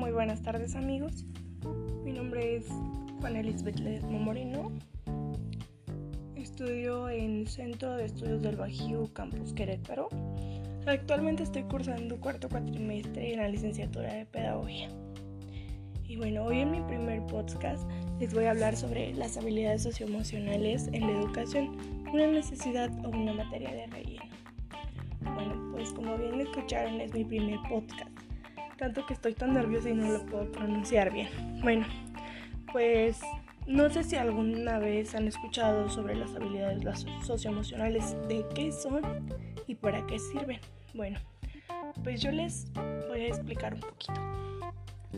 buenas tardes amigos. Mi nombre es Juan Elizabeth Ledesma Moreno. Estudio en Centro de Estudios del Bajío, Campus Querétaro. Actualmente estoy cursando cuarto cuatrimestre en la licenciatura de Pedagogía. Y bueno, hoy en mi primer podcast les voy a hablar sobre las habilidades socioemocionales en la educación, una necesidad o una materia de relleno. Bueno, pues como bien escucharon es mi primer podcast tanto que estoy tan nerviosa y no lo puedo pronunciar bien. Bueno, pues no sé si alguna vez han escuchado sobre las habilidades socioemocionales, de qué son y para qué sirven. Bueno, pues yo les voy a explicar un poquito.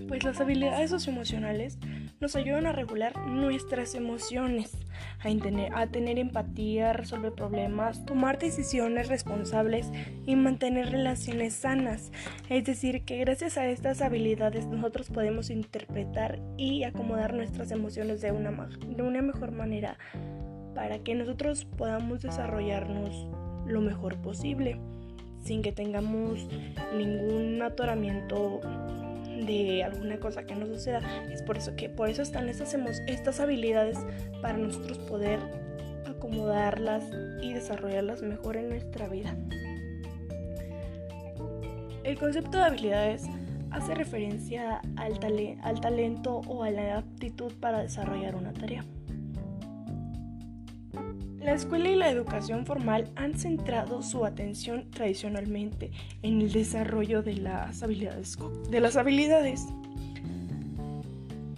Pues las habilidades socioemocionales nos ayudan a regular nuestras emociones, a, a tener empatía, resolver problemas, tomar decisiones responsables y mantener relaciones sanas. Es decir, que gracias a estas habilidades nosotros podemos interpretar y acomodar nuestras emociones de una, de una mejor manera para que nosotros podamos desarrollarnos lo mejor posible sin que tengamos ningún atoramiento de alguna cosa que nos suceda. Es por eso que por eso están estas, estas habilidades para nosotros poder acomodarlas y desarrollarlas mejor en nuestra vida. El concepto de habilidades hace referencia al, al talento o a la aptitud para desarrollar una tarea. La escuela y la educación formal han centrado su atención tradicionalmente en el desarrollo de las habilidades. De las habilidades.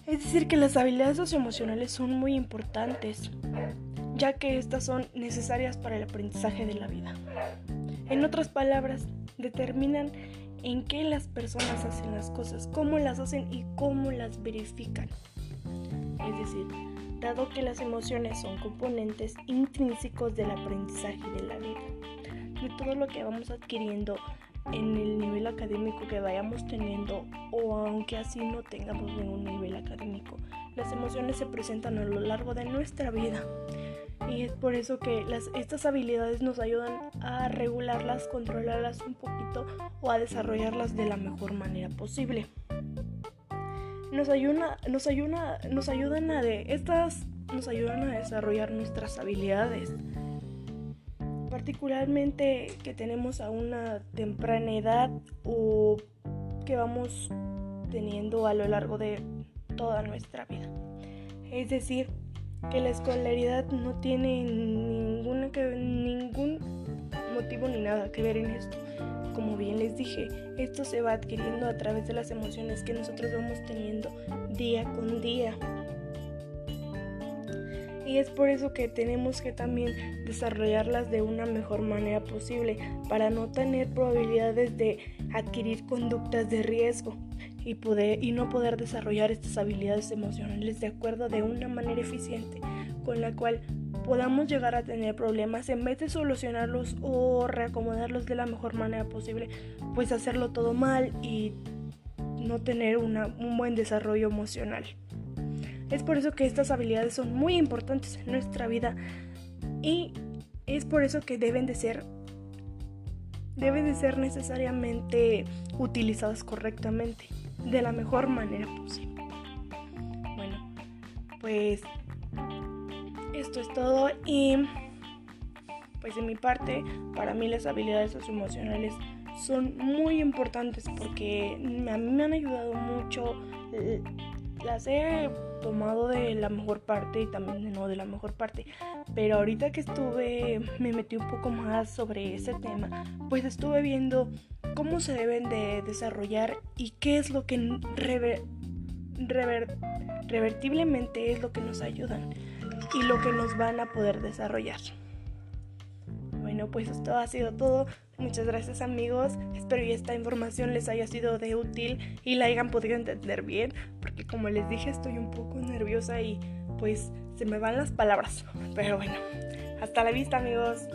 Es decir, que las habilidades socioemocionales son muy importantes, ya que estas son necesarias para el aprendizaje de la vida. En otras palabras, determinan en qué las personas hacen las cosas, cómo las hacen y cómo las verifican. Es decir, dado que las emociones son componentes intrínsecos del aprendizaje de la vida, de todo lo que vamos adquiriendo en el nivel académico que vayamos teniendo o aunque así no tengamos ningún nivel académico. Las emociones se presentan a lo largo de nuestra vida y es por eso que estas habilidades nos ayudan a regularlas, controlarlas un poquito o a desarrollarlas de la mejor manera posible nos ayuda, nos ayuda, nos ayudan a de estas nos ayudan a desarrollar nuestras habilidades. Particularmente que tenemos a una temprana edad o que vamos teniendo a lo largo de toda nuestra vida. Es decir, que la escolaridad no tiene ninguna que, ningún motivo ni nada que ver en esto. Como bien les dije, esto se va adquiriendo a través de las emociones que nosotros vamos teniendo día con día. Y es por eso que tenemos que también desarrollarlas de una mejor manera posible para no tener probabilidades de adquirir conductas de riesgo y, poder, y no poder desarrollar estas habilidades emocionales de acuerdo de una manera eficiente con la cual podamos llegar a tener problemas, en vez de solucionarlos o reacomodarlos de la mejor manera posible, pues hacerlo todo mal y no tener un buen desarrollo emocional. Es por eso que estas habilidades son muy importantes en nuestra vida y es por eso que deben de ser deben de ser necesariamente utilizadas correctamente, de la mejor manera posible. Bueno, pues esto es todo y pues de mi parte, para mí las habilidades socioemocionales son muy importantes porque a mí me han ayudado mucho. Las he tomado de la mejor parte y también no de la mejor parte. Pero ahorita que estuve, me metí un poco más sobre ese tema, pues estuve viendo cómo se deben de desarrollar y qué es lo que revertiblemente es lo que nos ayudan y lo que nos van a poder desarrollar. Bueno, pues esto ha sido todo. Muchas gracias amigos. Espero que esta información les haya sido de útil y la hayan podido entender bien, porque como les dije estoy un poco nerviosa y pues se me van las palabras. Pero bueno, hasta la vista amigos.